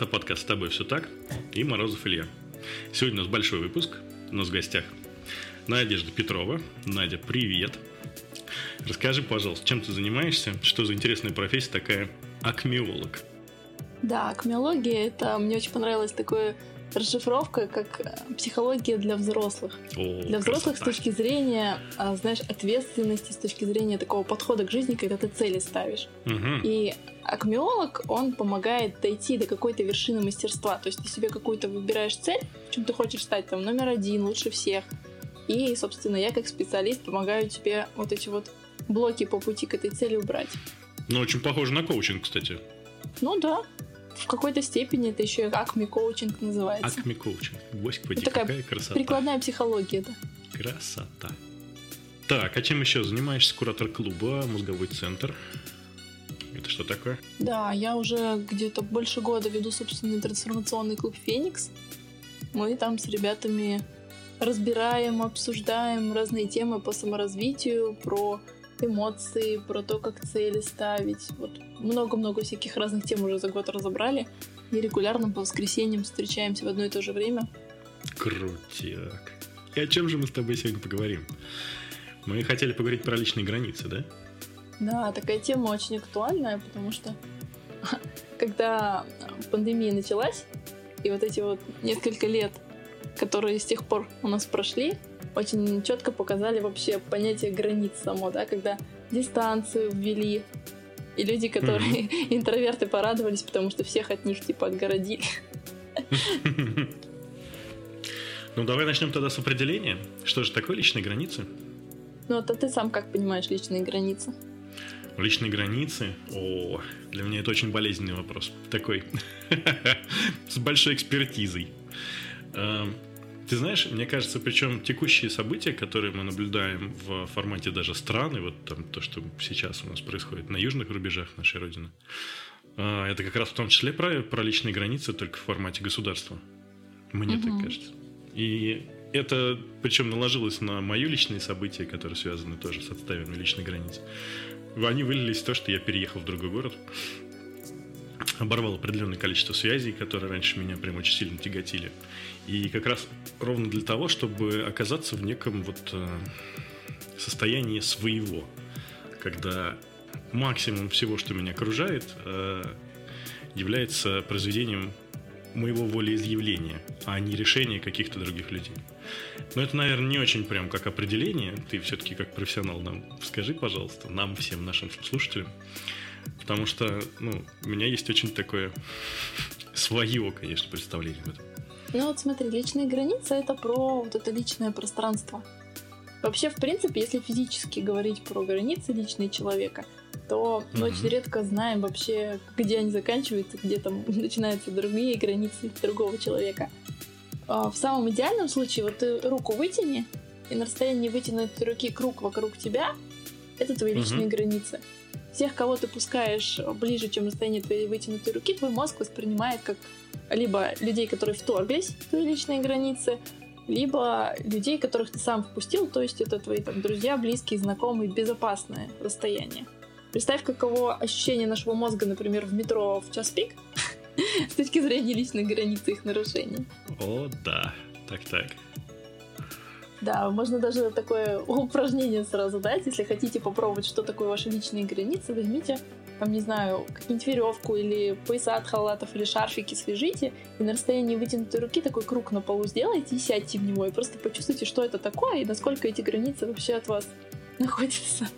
Это подкаст «С тобой все так» и Морозов Илья. Сегодня у нас большой выпуск. У нас в гостях Надежда Петрова. Надя, привет. Расскажи, пожалуйста, чем ты занимаешься? Что за интересная профессия такая акмеолог? Да, акмеология, это мне очень понравилось такое расшифровка как э, психология для взрослых. О, для взрослых красота. с точки зрения, а, знаешь, ответственности, с точки зрения такого подхода к жизни, когда ты цели ставишь. Мгм. И акмеолог, он помогает дойти до какой-то вершины мастерства. То есть ты себе какую-то выбираешь цель, в чем ты хочешь стать там номер один, лучше всех. И, собственно, я как специалист помогаю тебе вот эти вот блоки по пути к этой цели убрать. Ну, очень похоже на коучинг, кстати. Ну да, в какой-то степени это еще и акме коучинг называется. Акме коучинг. Господи, такая какая красота. Прикладная психология, да. Красота. Так, а чем еще занимаешься? Куратор клуба, мозговой центр. Это что такое? Да, я уже где-то больше года веду собственный трансформационный клуб «Феникс». Мы там с ребятами разбираем, обсуждаем разные темы по саморазвитию, про эмоции, про то, как цели ставить. Вот много-много всяких разных тем уже за год разобрали. И регулярно по воскресеньям встречаемся в одно и то же время. Крутяк. И о чем же мы с тобой сегодня поговорим? Мы хотели поговорить про личные границы, да? Да, такая тема очень актуальная, потому что когда пандемия началась, и вот эти вот несколько лет, которые с тех пор у нас прошли, очень четко показали вообще понятие границ само, да, когда дистанцию ввели, и люди, которые интроверты, порадовались, потому что всех от них типа отгородили. Ну, давай начнем тогда с определения. Что же такое личные границы? Ну, вот а ты сам как понимаешь личные границы? Личные границы? О, для меня это очень болезненный вопрос. Такой. С большой экспертизой. Ты знаешь, мне кажется, причем текущие события, которые мы наблюдаем в формате даже страны, вот там то, что сейчас у нас происходит на южных рубежах нашей Родины, э, это как раз в том числе про, про личные границы, только в формате государства. Мне так Мгм. кажется. И это, причем, наложилось на мои личные события, которые связаны тоже с отставами личных границ. Они вылились в то, что я переехал в другой город, оборвал определенное количество связей, которые раньше меня прям очень сильно тяготили. И как раз ровно для того, чтобы оказаться в неком вот э, состоянии своего, когда максимум всего, что меня окружает, э, является произведением моего волеизъявления, а не решения каких-то других людей. Но это, наверное, не очень прям как определение. Ты все-таки как профессионал нам скажи, пожалуйста, нам, всем нашим слушателям. Потому что, ну, у меня есть очень такое свое, конечно, представление об этом. Ну вот смотри, личные границы это про вот это личное пространство. Вообще, в принципе, если физически говорить про границы личные человека, то мы Мгм. очень редко знаем вообще, где они заканчиваются, где там начинаются другие границы другого человека. А В самом идеальном случае, вот ты руку вытяни, и на расстоянии вытянутой руки круг вокруг тебя — это твои личные границы. Всех, кого ты пускаешь ближе, чем расстояние твоей вытянутой руки, твой мозг воспринимает как либо людей, которые вторглись в твои личные границы, либо людей, которых ты сам впустил, то есть это твои там, друзья, близкие, знакомые, безопасное расстояние. Представь, каково ощущение нашего мозга, например, в метро в час пик, с точки зрения личных границ и их нарушения. О, да. Так-так. Да, можно даже такое упражнение сразу дать, если хотите попробовать, что такое ваши личные границы, возьмите, там, не знаю, какую-нибудь веревку или пояса от халатов или шарфики свяжите, и на расстоянии вытянутой руки такой круг на полу сделайте и сядьте в него, и просто почувствуйте, что это такое, и насколько эти границы вообще от вас находятся.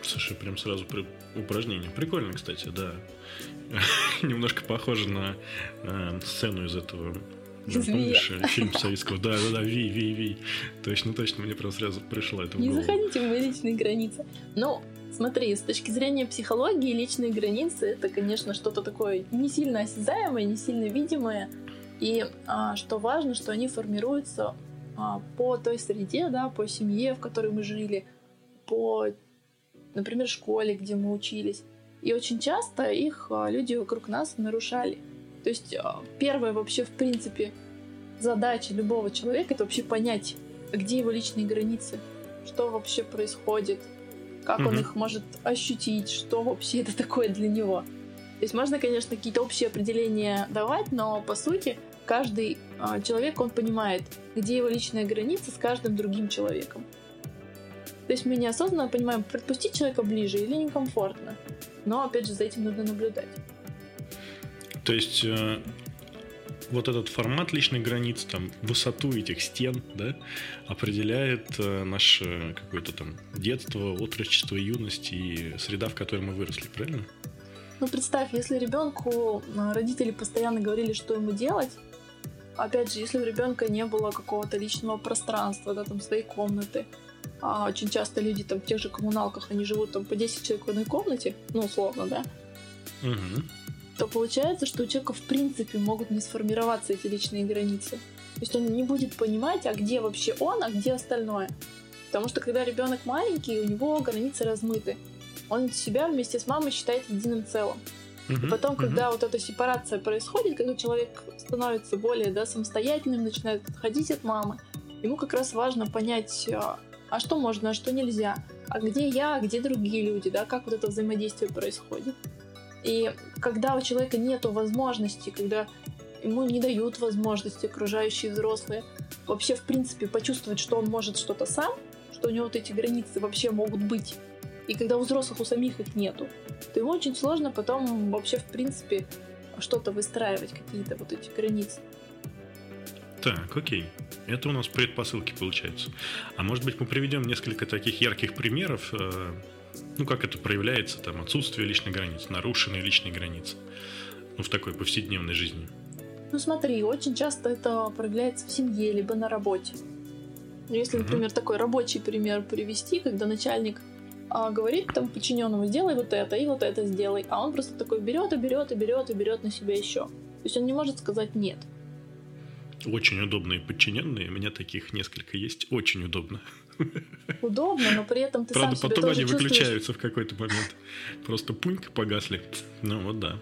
Слушай, прям сразу при- упражнение. Прикольно, кстати, да. Немножко похоже на э, сцену из этого. да, помнишь, э, фильм советского? Да, да, да, Ви, Ви, Ви. Точно, точно, мне прям сразу пришло это Не заходите в мои личные границы. Ну, смотри, с точки зрения психологии, личные границы это, конечно, что-то такое не сильно осязаемое, не сильно видимое. И а, что важно, что они формируются а, по той среде, да, по семье, в которой мы жили, по, например, школе, где мы учились. И очень часто их а, люди вокруг нас нарушали. То есть а, первая вообще, в принципе, задача любого человека это вообще понять, где его личные границы, что вообще происходит, как он Мгм. их может ощутить, что вообще это такое для него. То есть можно, конечно, какие-то общие определения давать, но по сути каждый а, человек, он понимает, где его личная граница с каждым другим человеком. То есть мы неосознанно понимаем, подпустить человека ближе или некомфортно. Но опять же за этим нужно наблюдать. То есть э, вот этот формат личных границ, там, высоту этих стен, да, определяет э, наше какое-то там детство, отрочество, юность и среда, в которой мы выросли, правильно? Ну, представь, если ребенку э, родители постоянно говорили, что ему делать, опять же, если у ребенка не было какого-то личного пространства, да, там, своей комнаты, а очень часто люди там в тех же коммуналках, они живут там по 10 человек в одной комнате, ну, условно, да, Угу. То получается, что у человека в принципе могут не сформироваться эти личные границы. То есть он не будет понимать, а где вообще он, а где остальное. Потому что когда ребенок маленький, у него границы размыты. Он себя вместе с мамой считает единым целым. И потом, когда вот эта сепарация происходит, когда человек становится более да, самостоятельным, начинает отходить от мамы, ему как раз важно понять, а а что можно, а что нельзя, а где я, а где другие люди, да, как вот это взаимодействие происходит. И когда у человека нет возможности, когда ему не дают возможности окружающие взрослые вообще в принципе почувствовать, что он может что-то сам, что у него вот эти границы вообще могут быть, и когда у взрослых у самих их нету, то ему очень сложно потом вообще в принципе что-то выстраивать, какие-то вот эти границы. Так, окей. Это у нас предпосылки получаются. А может быть, мы приведем несколько таких ярких примеров, э, ну, как это проявляется, там, отсутствие личной границ, нарушенные личные границы, ну, в такой повседневной жизни. Ну смотри, очень часто это проявляется в семье, либо на работе. Если, например, такой рабочий пример привести, когда начальник а, говорит там подчиненному, сделай вот это и вот это сделай, а он просто такой берет и берет и берет и берет на себя еще. То есть он не может сказать нет. Очень удобные подчиненные, у меня таких несколько есть, очень удобно. Удобно, но при этом ты Правда, сам потом они чувствуешь. выключаются в какой-то момент. Просто пуньк погасли. Ну вот да.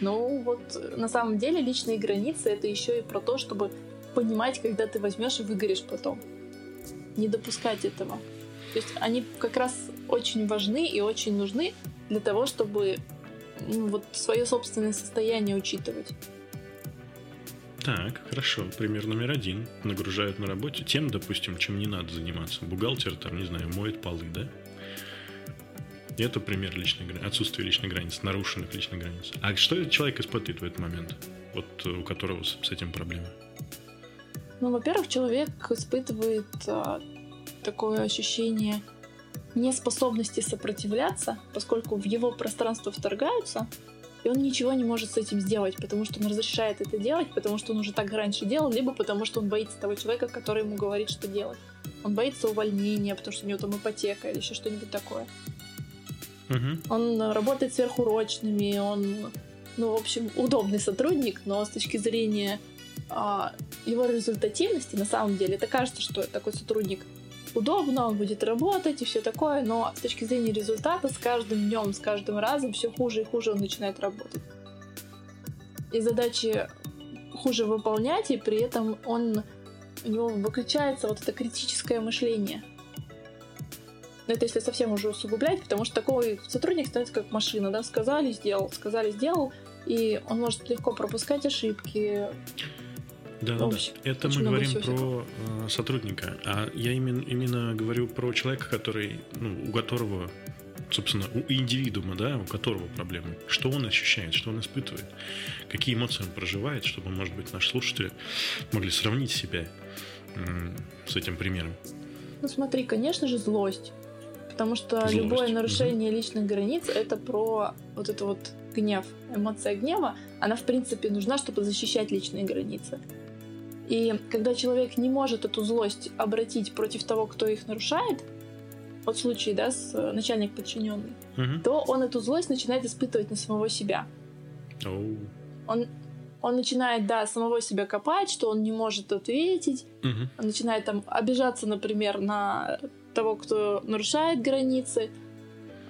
Ну вот на самом деле личные границы это еще и про то, чтобы понимать, когда ты возьмешь и выгоришь потом. Не допускать этого. То есть они как раз очень важны и очень нужны для того, чтобы ну, вот свое собственное состояние учитывать. Так, хорошо. Пример номер один. Нагружают на работе тем, допустим, чем не надо заниматься. Бухгалтер, там, не знаю, моет полы, да? Это пример личной грани- отсутствия личной границ, нарушенных личных границ. А что человек испытывает в этот момент? Вот э, у которого с, с этим проблемы. Ну, во-первых, человек испытывает а, такое ощущение неспособности сопротивляться, поскольку в его пространство вторгаются, и он ничего не может с этим сделать, потому что он разрешает это делать, потому что он уже так раньше делал, либо потому что он боится того человека, который ему говорит, что делать. Он боится увольнения, потому что у него там ипотека или еще что-нибудь такое. Мгм. Он э, работает сверхурочными, он, ну, в общем, удобный сотрудник, но с точки зрения а, его результативности, на самом деле, это кажется, что такой сотрудник удобно, он будет работать и все такое, но с точки зрения результата с каждым днем, с каждым разом все хуже и хуже он начинает работать. И задачи хуже выполнять, и при этом он у него выключается вот это критическое мышление. Но это если совсем уже усугублять, потому что такой сотрудник становится как машина, да, сказали, сделал, сказали, сделал, и он может легко пропускать ошибки. Да, да, да. Это мы говорим про э, сотрудника. А я именно, именно говорю про человека, который, ну, у которого, собственно, у индивидуума, да, у которого проблемы. Что он ощущает, что он испытывает, какие эмоции он проживает, чтобы, может быть, наши слушатели могли сравнить себя м, с этим примером. Ну смотри, конечно же, злость. Потому что Злость, любое нарушение личных границ это про вот это вот гнев. Эмоция гнева, она в принципе нужна, чтобы защищать личные границы. И когда человек не может эту злость обратить против того, кто их нарушает, вот в случае, да, с э, начальник подчиненный, Мгм. то он эту злость начинает испытывать на самого себя. Оу. Он, он начинает, да, самого себя копать, что он не может ответить, Мгм. он начинает там обижаться, например, на того, кто нарушает границы.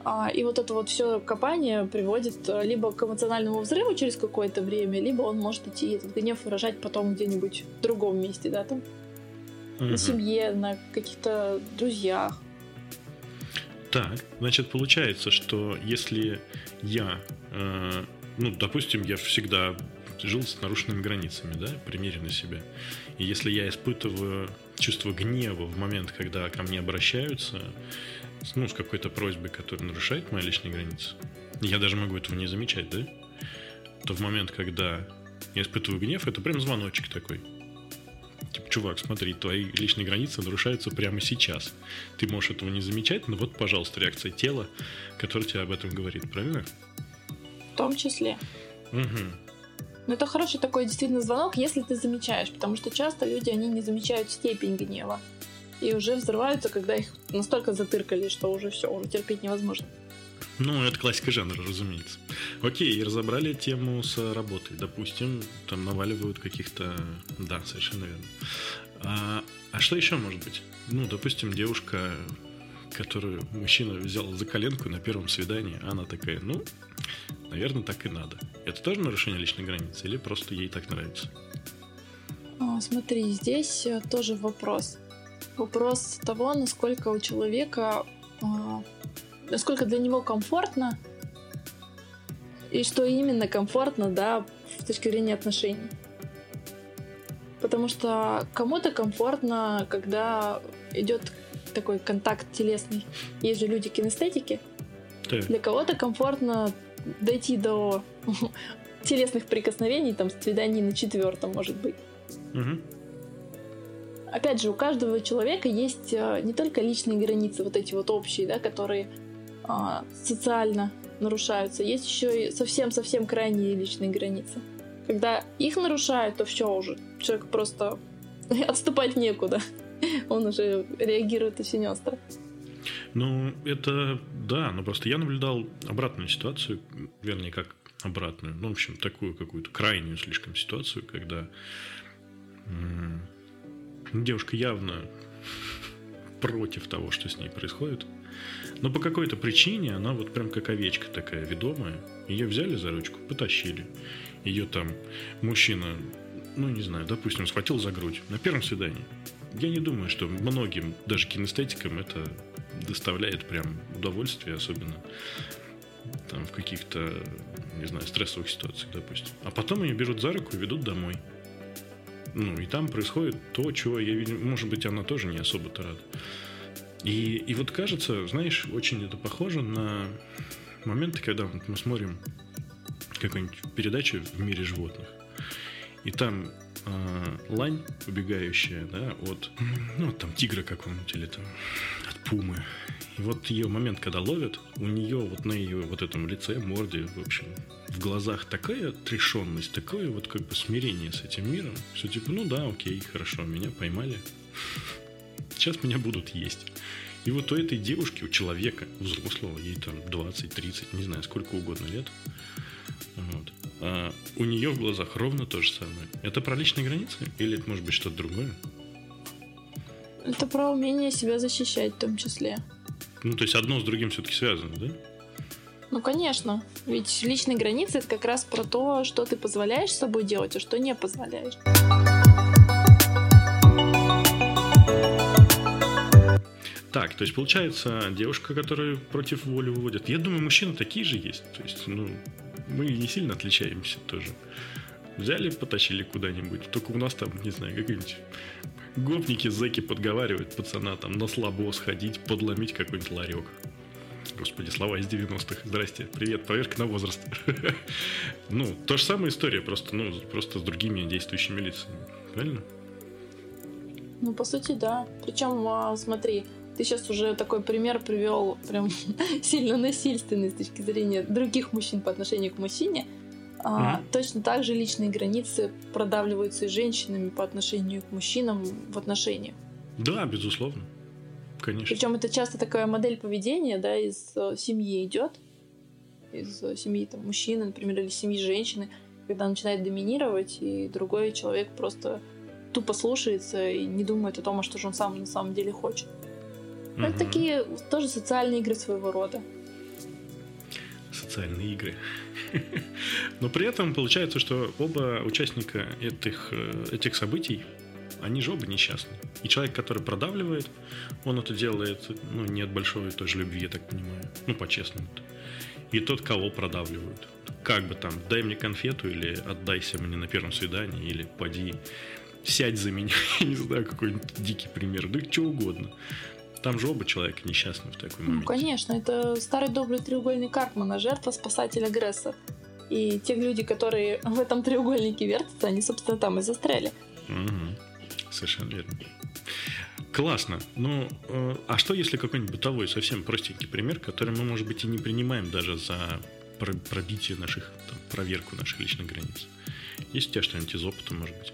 А, и вот это вот все копание приводит э, либо к эмоциональному взрыву через какое-то время, либо он может идти этот гнев выражать потом где-нибудь в другом месте, да, там, Мгм. на семье, на каких-то друзьях. Так, значит, получается, что если я э, ну, допустим, я всегда жил с нарушенными границами, да, примере на себя. И если я испытываю чувство гнева в момент, когда ко мне обращаются, ну, с какой-то просьбой, которая нарушает мои личные границы, я даже могу этого не замечать, да, то в момент, когда я испытываю гнев, это прям звоночек такой. Типа, чувак, смотри, твои личные границы нарушаются прямо сейчас. Ты можешь этого не замечать, но вот, пожалуйста, реакция тела, которая тебе об этом говорит, правильно? В том числе. Угу. Но это хороший такой действительно звонок, если ты замечаешь, потому что часто люди, они не замечают степень гнева. И уже взрываются, когда их настолько затыркали, что уже все, уже терпеть невозможно. Ну, это классика жанра, разумеется. Окей, разобрали тему с работой. Допустим, там наваливают каких-то... Да, совершенно верно. А, а что еще может быть? Ну, допустим, девушка, которую мужчина взял за коленку на первом свидании, она такая, ну, наверное, так и надо. Это тоже нарушение личной границы или просто ей так нравится? А, смотри, здесь э, тоже вопрос. Вопрос того, насколько у человека, а, насколько для него комфортно и что именно комфортно, да, с точки зрения отношений. Потому что кому-то комфортно, когда идет такой контакт телесный. Есть же люди кинестетики. Да. Для кого-то комфортно дойти до телесных прикосновений, там, свиданий на четвертом, может быть. Угу. Опять же, у каждого человека есть э, не только личные границы, вот эти вот общие, да, которые а, социально нарушаются, есть еще и совсем-совсем крайние личные границы. Когда их нарушают, то все уже. Человек просто отступать некуда. Он уже реагирует очень остро. Ну, это да, но просто я наблюдал обратную ситуацию, вернее, как обратную, ну, в общем, такую какую-то крайнюю слишком ситуацию, когда девушка явно против того, что с ней происходит, но по какой-то причине она вот прям как овечка такая ведомая, ее взяли за ручку, потащили, ее там мужчина, ну, не знаю, допустим, схватил за грудь на первом свидании, я не думаю, что многим, даже кинестетикам, это доставляет прям удовольствие, особенно там в каких-то, не знаю, стрессовых ситуациях, допустим. А потом ее берут за руку и ведут домой. Ну, и там происходит то, чего я видел. Может быть, она тоже не особо-то рада. И, и вот кажется, знаешь, очень это похоже на моменты, когда мы смотрим какую-нибудь передачу в мире животных. И там э, лань, убегающая, да, от, ну, там, тигра какого-нибудь или там от пумы. И вот ее момент, когда ловят, у нее вот на ее вот этом лице, морде, в общем, в глазах такая отрешенность, такое вот как бы смирение с этим миром, что типа, ну да, окей, хорошо, меня поймали, сейчас меня будут есть. И вот у этой девушки, у человека, взрослого, ей там 20-30, не знаю, сколько угодно лет, вот, а у нее в глазах ровно то же самое. Это про личные границы или это может быть что-то другое? Это про умение себя защищать в том числе. Ну, то есть одно с другим все-таки связано, да? Ну, конечно. Ведь личные границы это как раз про то, что ты позволяешь с собой делать, а что не позволяешь. Так, то есть получается девушка, которая против воли выводит. Я думаю, мужчины такие же есть. То есть, ну, мы не сильно отличаемся тоже. Взяли, потащили куда-нибудь. Только у нас там, не знаю, какие-нибудь гопники, зэки подговаривают пацана там на слабо сходить, подломить какой-нибудь ларек. Господи, слова из 90-х. Здрасте, привет, проверка на возраст. Ну, то же самая история, просто, ну, просто с другими действующими лицами. Правильно? Ну, по сути, да. Причем, а, смотри, ты сейчас уже такой пример привел прям сильно насильственный с точки зрения других мужчин по отношению к мужчине. А, mm-hmm. Точно так же личные границы продавливаются и женщинами по отношению к мужчинам в отношениях. Да, безусловно. Конечно. Причем это часто такая модель поведения, да, из э, семьи идет, из э, семьи там мужчины, например, или семьи женщины, когда начинает доминировать, и другой человек просто тупо слушается и не думает о том, а что же он сам на самом деле хочет. Угу. Это такие тоже социальные игры своего рода. Социальные игры. Но при этом получается, что оба участника этих, э, этих событий, они же оба несчастны. И человек, который продавливает, он это делает ну, не от большой тоже любви, я так понимаю. Ну, по-честному. И тот, кого продавливают. как бы там, дай мне конфету или отдайся мне на первом свидании, или поди, сядь за меня, я не знаю, какой-нибудь дикий пример, да что угодно. Там же оба человека несчастны в такой момент. Ну, конечно, это старый добрый треугольник Карпмана, жертва, спасатель, агрессор. И те люди, которые в этом треугольнике вертятся, они, собственно, там и застряли. Угу. Совершенно верно. Классно. Ну, э, а что если какой-нибудь бытовой, совсем простенький пример, который мы, может быть, и не принимаем даже за пробитие наших, там, проверку наших личных границ? Есть у тебя что-нибудь из опыта, может быть?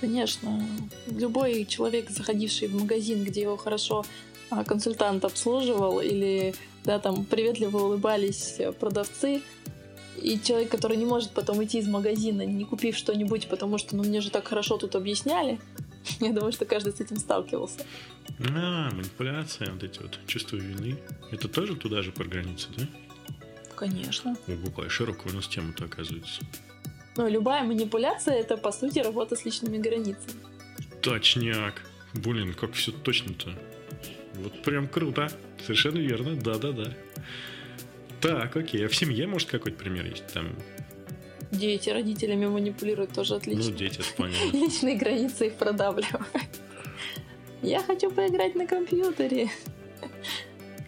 Конечно. Любой человек, заходивший в магазин, где его хорошо а, консультант обслуживал, или да, там приветливо улыбались продавцы, и человек, который не может потом идти из магазина, не купив что-нибудь, потому что ну мне же так хорошо тут объясняли, я думаю, что каждый с этим сталкивался. А, манипуляция, вот эти вот чувства вины. Это тоже туда же про границы, да? Конечно. Ого, какая широкая у нас тема-то оказывается. Ну, любая манипуляция это по сути работа с личными границами. Точняк. Блин, как все точно-то. Вот прям круто. Совершенно верно, да-да-да. Так, окей. А в семье, может, какой-то пример есть? Там Дети родителями манипулируют тоже отлично. Ну, дети, понятно. Личные границы их продавливают. Я хочу поиграть на компьютере.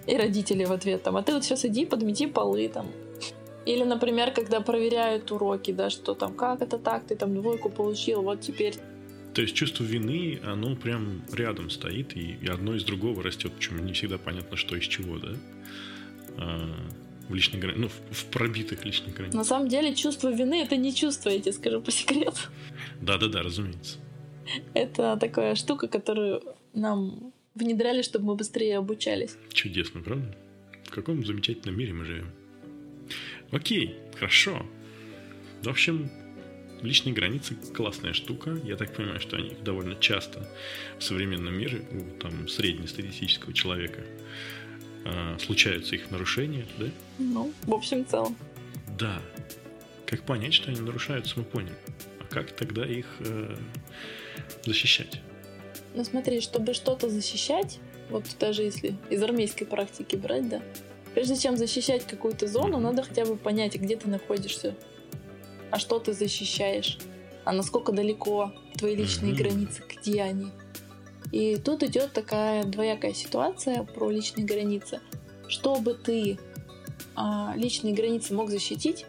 И родители в ответ там, а ты вот сейчас иди, подмети полы там. Или, например, когда проверяют уроки, да, что там, как это так, ты там двойку получил, вот теперь то есть чувство вины, оно прям рядом стоит, и, и одно из другого растет, причем не всегда понятно, что из чего, да? А, в личной грани... ну, в, в пробитых личных границах. На самом деле чувство вины это не чувство, я тебе скажу по секрету. Да-да-да, разумеется. Это такая штука, которую нам внедряли, чтобы мы быстрее обучались. Чудесно, правда? В каком замечательном мире мы живем. Окей, хорошо. В общем, личные границы классная штука. Я так понимаю, что они довольно часто в современном мире у там, среднестатистического человека э, случаются их нарушения, да? Ну, в общем целом. Да. Как понять, что они нарушаются, мы поняли. А как тогда их э, защищать? Ну смотри, чтобы что-то защищать, вот даже если из армейской практики брать, да, прежде чем защищать какую-то зону, надо хотя бы понять, где ты находишься, а что ты защищаешь, а насколько далеко твои личные границы, где они. И тут идет такая двоякая ситуация про личные границы. Чтобы ты а, личные границы мог защитить,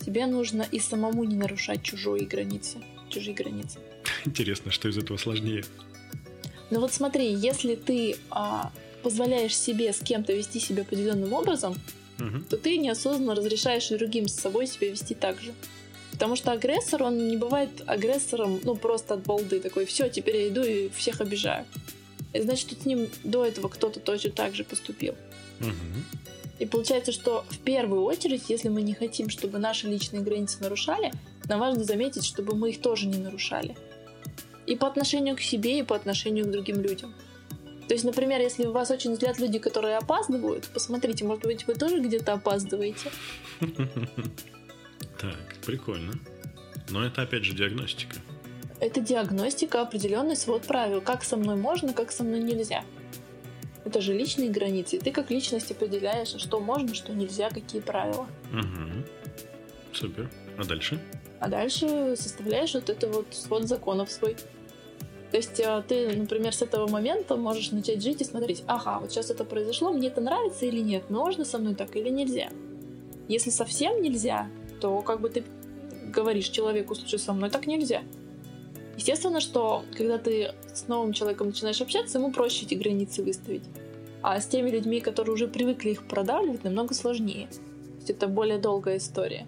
тебе нужно и самому не нарушать чужие границы. Чужие границы. Интересно, что из этого сложнее? Ну вот смотри, если ты а, позволяешь себе с кем-то вести себя определенным образом, угу. то ты неосознанно разрешаешь и другим с собой себя вести так же. Потому что агрессор, он не бывает агрессором, ну, просто от балды. Такой, все, теперь я иду и всех обижаю. И значит, с ним до этого кто-то точно так же поступил. Угу. И получается, что в первую очередь, если мы не хотим, чтобы наши личные границы нарушали, нам важно заметить, чтобы мы их тоже не нарушали. И по отношению к себе, и по отношению к другим людям. То есть, например, если у вас очень взгляд люди, которые опаздывают, посмотрите, может быть, вы тоже где-то опаздываете. Так, прикольно. Но это опять же диагностика. Это диагностика, определенный свод правил. Как со мной можно, как со мной нельзя. Это же личные границы. И ты как личность определяешь, что можно, что нельзя, какие правила. Угу. Супер. А дальше? А дальше составляешь вот это вот свод законов свой. То есть а, ты, например, с этого момента можешь начать жить и смотреть, ага, вот сейчас это произошло, мне это нравится или нет, можно со мной так или нельзя. Если совсем нельзя, то как бы ты говоришь человеку, слушай, со мной так нельзя. Естественно, что когда ты с новым человеком начинаешь общаться, ему проще эти границы выставить. А с теми людьми, которые уже привыкли их продавливать, намного сложнее. То есть это более долгая история.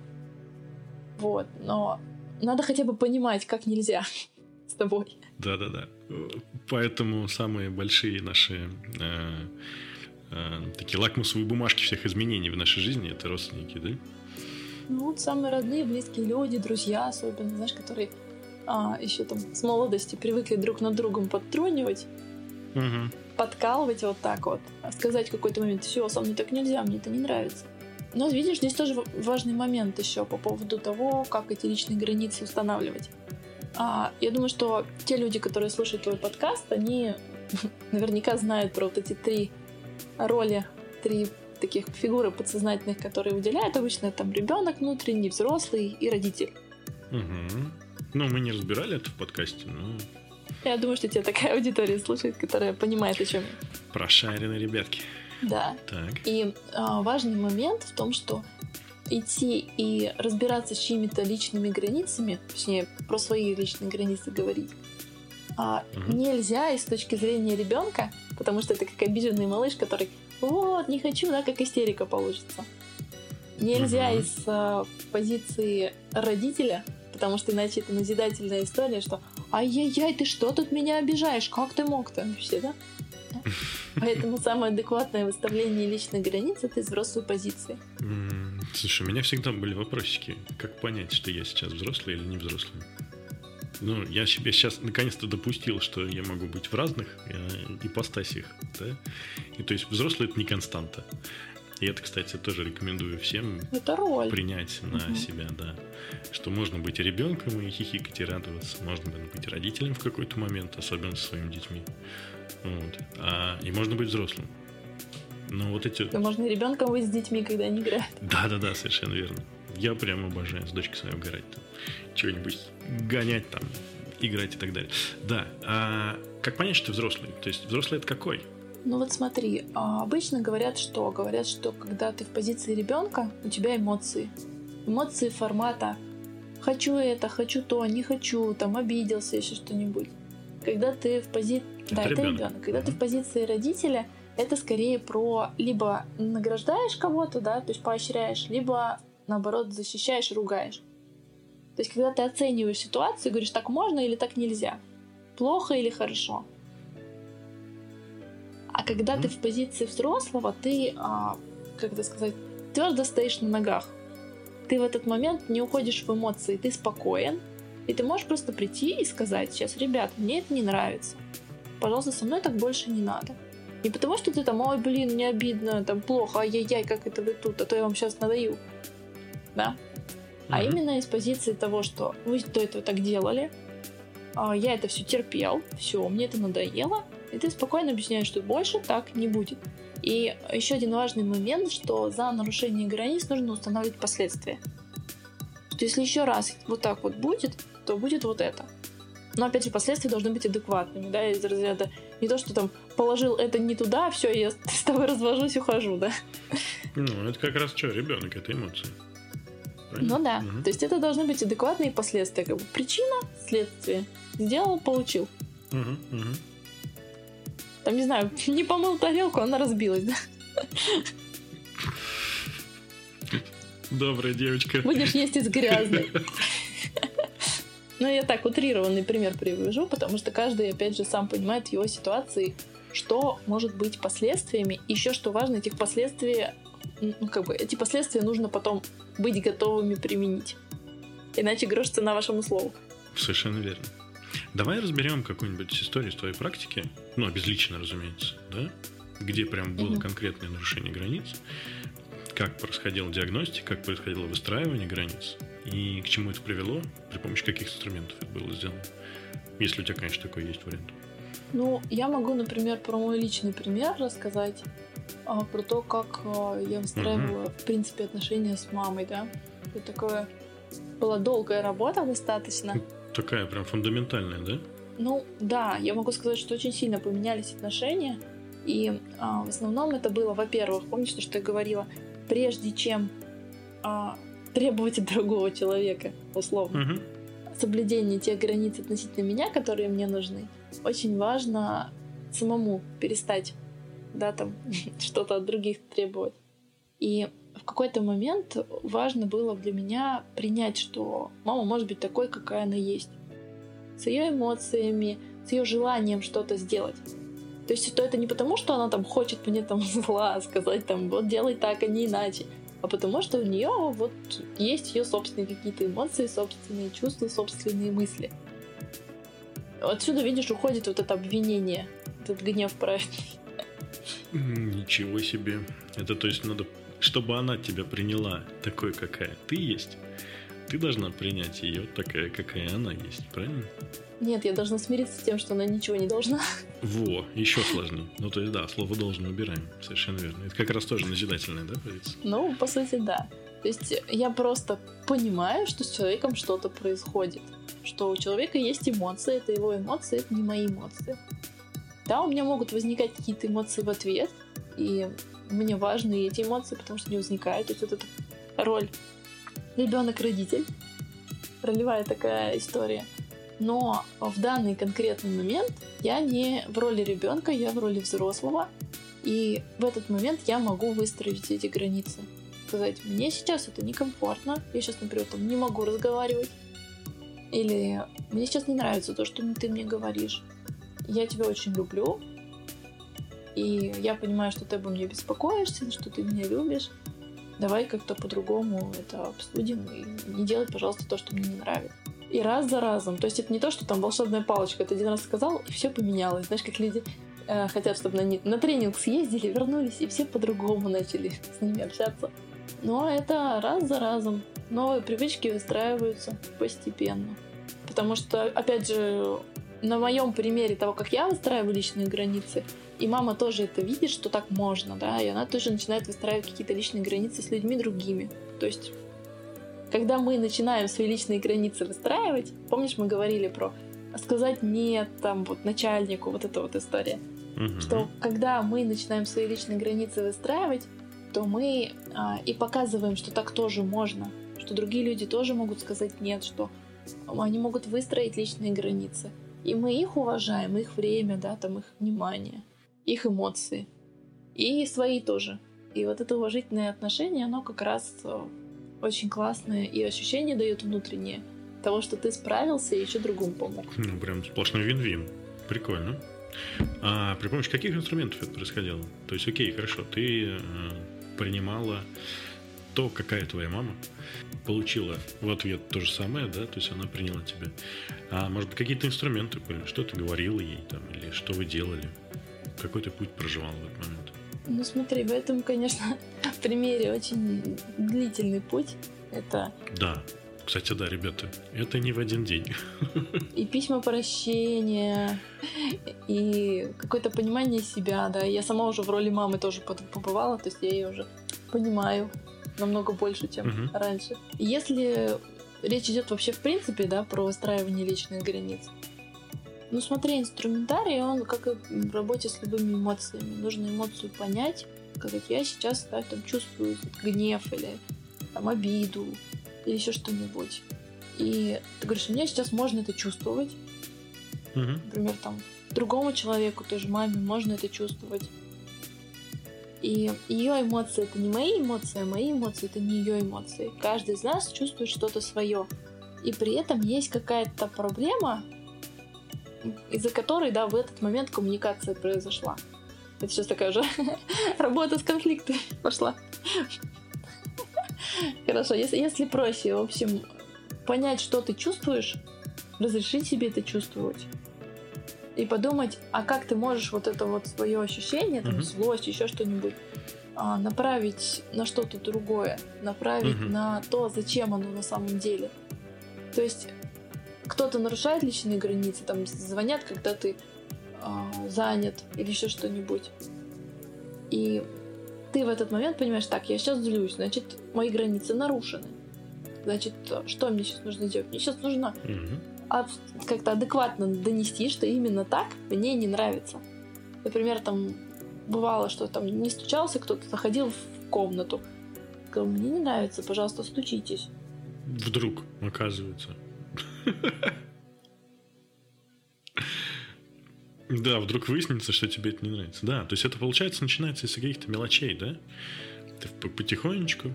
Вот, но надо хотя бы понимать, как нельзя с тобой. Да-да-да. Поэтому самые большие наши э, э, такие лакмусовые бумажки всех изменений в нашей жизни это родственники, да? Ну, вот самые родные, близкие люди, друзья особенно, знаешь, которые а, еще там с молодости привыкли друг над другом подтрунивать, угу. подкалывать вот так вот, а сказать в какой-то момент, все, со мной так нельзя, мне это не нравится. Но видишь, здесь тоже важный момент еще по поводу того, как эти личные границы устанавливать. А, я думаю, что те люди, которые слушают твой подкаст, они наверняка знают про вот эти три роли, три таких фигуры подсознательных, которые выделяют обычно там ребенок внутренний, взрослый и родитель. Угу. Ну, мы не разбирали это в подкасте, но... Я думаю, что тебя такая аудитория слушает, которая понимает, о чем. Прошаренные ребятки. Да. Так. И а, важный момент в том, что идти и разбираться с чьими-то личными границами, точнее, про свои личные границы говорить, а, угу. нельзя и с точки зрения ребенка, потому что это как обиженный малыш, который вот, не хочу, да, как истерика получится. Нельзя угу. из а, позиции родителя, потому что иначе это назидательная история, что ай-яй-яй, ты что тут меня обижаешь? Как ты мог-то? Вообще, да? Поэтому самое адекватное выставление личной границы это из взрослой позиции. Слушай, у меня всегда были вопросики. Как понять, что я сейчас взрослый или не взрослый? Ну, я себе сейчас наконец-то допустил, что я могу быть в разных э, ипостасиях, да? И то есть взрослый это не константа. И это, кстати, тоже рекомендую всем это роль. принять на угу. себя, да. Что можно быть ребенком и хихикать и радоваться. Можно быть родителем в какой-то момент, особенно со своими детьми. Вот. А, и можно быть взрослым. Но вот эти... Да можно ребенком быть с детьми, когда они играют. Да-да-да, совершенно верно. Я прям обожаю с дочкой своей угорать. Там, чего-нибудь гонять там, играть и так далее. Да. А как понять, что ты взрослый? То есть взрослый это какой? Ну вот смотри, а, обычно говорят что? Говорят, что когда ты в позиции ребенка, у тебя эмоции. Эмоции формата хочу это, хочу то, не хочу, там обиделся, еще что-нибудь. Когда ты в позиции... Да, это ребенок. Когда mm-hmm. ты в позиции родителя, это скорее про либо награждаешь кого-то, да, то есть поощряешь, либо наоборот защищаешь, ругаешь. То есть когда ты оцениваешь ситуацию, говоришь, так можно или так нельзя, плохо или хорошо. А когда mm-hmm. ты в позиции взрослого, ты, а, как это сказать, твердо стоишь на ногах. Ты в этот момент не уходишь в эмоции, ты спокоен, и ты можешь просто прийти и сказать сейчас, ребят, мне это не нравится. Пожалуйста, со мной так больше не надо. Не потому, что ты там, ой, блин, мне обидно, там плохо, ай-яй-яй, как это вы тут, а то я вам сейчас надаю. Да? Mm-hmm. А именно из позиции того, что вы до этого так делали, а я это все терпел, все, мне это надоело, и ты спокойно объясняешь, что больше так не будет. И еще один важный момент, что за нарушение границ нужно устанавливать последствия. Что если еще раз вот так вот будет, то будет вот это. Но опять же, последствия должны быть адекватными, да, из разряда не то, что там положил это не туда, все, я с тобой развожусь, ухожу, да. Ну, это как раз что, ребенок, это эмоции. Правильно? Ну да. Угу. То есть это должны быть адекватные последствия. Как бы причина, следствие. Сделал, получил. Угу, угу. Там, не знаю, не помыл тарелку, она разбилась, да? Добрая девочка. Будешь есть из грязной. Ну, я так утрированный пример привожу, потому что каждый, опять же, сам понимает в его ситуации, что может быть последствиями. Еще что важно, этих последствий, ну, как бы, эти последствия нужно потом быть готовыми применить. Иначе грош цена вашему слову. Совершенно верно. Давай разберем какую-нибудь историю из твоей практики, ну, безлично, разумеется, да? Где прям было mm-hmm. конкретное нарушение границ, как происходила диагностика, как происходило выстраивание границ, и к чему это привело, при помощи каких инструментов это было сделано. Если у тебя, конечно, такой есть вариант. Ну, я могу, например, про мой личный пример рассказать, а, про то, как а, я выстраивала, mm-hmm. в принципе, отношения с мамой, да. Это такое была долгая работа достаточно. Такая прям фундаментальная, да? Ну, да, я могу сказать, что очень сильно поменялись отношения. И а, в основном это было, во-первых, помнишь, что я говорила, прежде чем а, требовать от другого человека, условно, угу. соблюдение тех границ относительно меня, которые мне нужны, очень важно самому перестать, да, там, что-то от других требовать. И в какой-то момент важно было для меня принять, что мама может быть такой, какая она есть. С ее эмоциями, с ее желанием что-то сделать. То есть, что это не потому, что она там хочет мне там зла сказать, там, вот делай так, а не иначе а потому что у нее вот есть ее собственные какие-то эмоции, собственные чувства, собственные мысли. Отсюда, видишь, уходит вот это обвинение, этот гнев праведный. Ничего себе. Это то есть надо, чтобы она тебя приняла такой, какая ты есть, ты должна принять ее такая, какая она есть, правильно? Нет, я должна смириться с тем, что она ничего не должна. Во, еще сложнее. Ну, то есть, да, слово должен убираем. Совершенно верно. Это как раз тоже назидательное, да, позиция? Ну, по сути, да. То есть я просто понимаю, что с человеком что-то происходит. Что у человека есть эмоции, это его эмоции, это не мои эмоции. Да, у меня могут возникать какие-то эмоции в ответ, и мне важны эти эмоции, потому что они возникают. То есть вот эта роль ребенок-родитель, ролевая такая история. Но в данный конкретный момент я не в роли ребенка, я в роли взрослого. И в этот момент я могу выстроить эти границы. Сказать, мне сейчас это некомфортно, я сейчас, например, там не могу разговаривать. Или мне сейчас не нравится то, что ты мне говоришь. Я тебя очень люблю, и я понимаю, что ты обо мне беспокоишься, что ты меня любишь. Давай как-то по-другому это обсудим и не делай, пожалуйста, то, что мне не нравится. И раз за разом. То есть это не то, что там волшебная палочка. Ты один раз сказал, и все поменялось. Знаешь, как люди э, хотят, чтобы на, на тренинг съездили, вернулись, и все по-другому начали с ними общаться. Но это раз за разом. Новые привычки выстраиваются постепенно. Потому что, опять же, на моем примере того, как я выстраиваю личные границы, и мама тоже это видит, что так можно, да, и она тоже начинает выстраивать какие-то личные границы с людьми другими. То есть, когда мы начинаем свои личные границы выстраивать, помнишь, мы говорили про сказать нет, там, вот, начальнику, вот эта вот история, угу. что когда мы начинаем свои личные границы выстраивать, то мы а, и показываем, что так тоже можно, что другие люди тоже могут сказать нет, что они могут выстроить личные границы. И мы их уважаем, их время, да, там их внимание их эмоции. И свои тоже. И вот это уважительное отношение, оно как раз э, очень классное и ощущение дает внутреннее того, что ты справился и еще другому помог. Ну, прям сплошной вин-вин. Прикольно. А при помощи каких инструментов это происходило? То есть, окей, хорошо, ты э, принимала то, какая твоя мама, получила в ответ то же самое, да, то есть она приняла тебя. А может быть, какие-то инструменты были, что ты говорила ей там, или что вы делали? Какой ты путь проживал в этот момент? Ну смотри, в этом, конечно, примере очень длительный путь. Это... Да, кстати, да, ребята, это не в один день. И письма прощения, и какое-то понимание себя, да. Я сама уже в роли мамы тоже побывала, то есть я ее уже понимаю намного больше, чем угу. раньше. Если речь идет вообще в принципе, да, про выстраивание личных границ, ну смотри, инструментарий, он как и в работе с любыми эмоциями. Нужно эмоцию понять, как я сейчас да, там, чувствую гнев или там, обиду или еще что-нибудь. И ты говоришь, мне сейчас можно это чувствовать. Угу. Например, там другому человеку, той же маме, можно это чувствовать. И ее эмоции это не мои эмоции, а мои эмоции это не ее эмоции. Каждый из нас чувствует что-то свое. И при этом есть какая-то проблема, из-за которой, да, в этот момент коммуникация произошла. Это сейчас такая уже работа с конфликтами пошла. Хорошо, если, если проще, в общем, понять, что ты чувствуешь, разрешить себе это чувствовать. И подумать, а как ты можешь вот это вот свое ощущение, там, uh-huh. злость, еще что-нибудь, а, направить на что-то другое, направить uh-huh. на то, зачем оно на самом деле. То есть кто-то нарушает личные границы, там звонят, когда ты э, занят или еще что-нибудь. И ты в этот момент понимаешь, так, я сейчас злюсь, значит, мои границы нарушены. Значит, что мне сейчас нужно делать? Мне сейчас нужно mm как-то адекватно донести, что именно так мне не нравится. Например, там бывало, что там не стучался кто-то, заходил в комнату. Сказал, мне не нравится, пожалуйста, стучитесь. Вдруг, оказывается. Да, вдруг выяснится, что тебе это не нравится. Да, то есть это получается начинается из каких-то мелочей, да? Ты потихонечку,